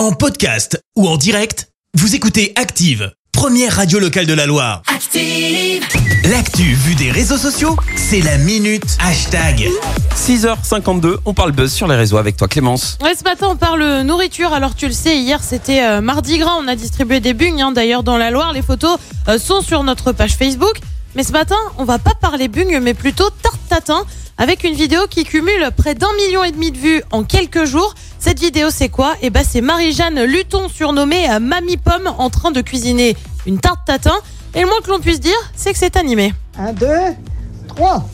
En podcast ou en direct, vous écoutez Active, première radio locale de la Loire. Active. L'actu vue des réseaux sociaux, c'est la minute hashtag. 6h52, on parle buzz sur les réseaux avec toi Clémence. Ouais, ce matin, on parle nourriture. Alors, tu le sais, hier, c'était euh, mardi gras. On a distribué des bugnes, hein, d'ailleurs, dans la Loire. Les photos euh, sont sur notre page Facebook. Mais ce matin, on va pas parler bugnes, mais plutôt tarte tatin, avec une vidéo qui cumule près d'un million et demi de vues en quelques jours. Cette vidéo, c'est quoi? Eh ben, c'est Marie-Jeanne Luton, surnommée euh, Mamie Pomme, en train de cuisiner une tarte tatin. Et le moins que l'on puisse dire, c'est que c'est animé. Un, deux, trois.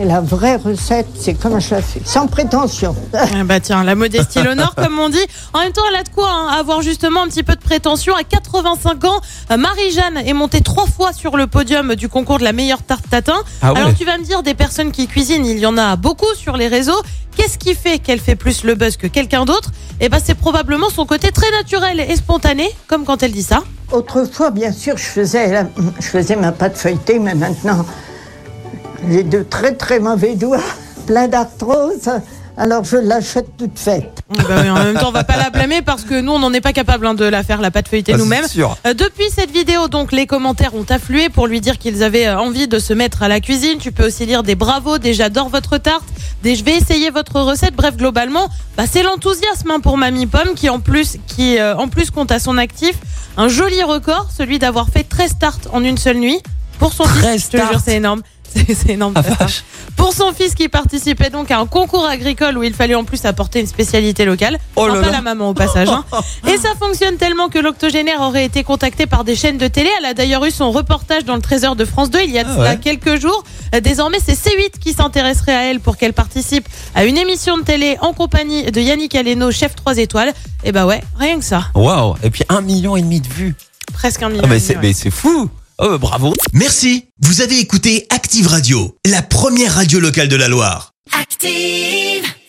Et la vraie recette, c'est comme je la fais, sans prétention. Ah bah tiens, la modestie l'honneur, comme on dit. En même temps, elle a de quoi hein, avoir justement un petit peu de prétention. À 85 ans, euh, Marie-Jeanne est montée trois fois sur le podium du concours de la meilleure tarte tatin. Ah ouais. Alors tu vas me dire, des personnes qui cuisinent, il y en a beaucoup sur les réseaux. Qu'est-ce qui fait qu'elle fait plus le buzz que quelqu'un d'autre? Eh ben, c'est probablement son côté très naturel et spontané, comme quand elle dit ça. Autrefois, bien sûr, je faisais, la- je faisais ma pâte feuilletée, mais maintenant, j'ai de très très mauvais doigts, plein d'arthrose, alors je l'achète toute faite. Eh ben oui, en même temps, on va pas la blâmer parce que nous, on n'en est pas capable hein, de la faire, la pâte feuilletée Ah, c'est nous-mêmes. sûr. Euh, depuis cette vidéo, donc, les commentaires ont afflué pour lui dire qu'ils avaient euh, envie de se mettre à la cuisine. Tu peux aussi lire des bravos, des j'adore votre tarte, des je vais essayer votre recette. Bref, globalement, bah, c'est l'enthousiasme hein, pour Mamie Pomme qui, en plus, qui, euh, en plus, compte à son actif un joli record, celui d'avoir fait 13 tartes en une seule nuit. Pour son 13 fils, je te jure, tartes c'est énorme. C'est énorme. Ah, 13 tartes. vache. Pour son fils qui participait donc à un concours agricole où il fallait en plus apporter une spécialité locale. Oh là Enfin, pas là. la maman au passage. hein. Et ça fonctionne tellement que l'octogénaire aurait été contactée par des chaînes de télé. Elle a d'ailleurs eu son reportage dans le Trésor de France 2 il y a Ah ouais. quelques jours. Euh, Désormais, c'est C8 qui s'intéresserait à elle pour qu'elle participe à une émission de télé en compagnie de Yannick Aleno, chef 3 étoiles. Et bah ouais, rien que ça. Waouh, et puis un million et demi de vues. Presque un million. Ah, mais c'est ouais. mais c'est fou. Oh, bravo. Merci, vous avez écouté Active Radio, la première radio locale de la Loire. Active.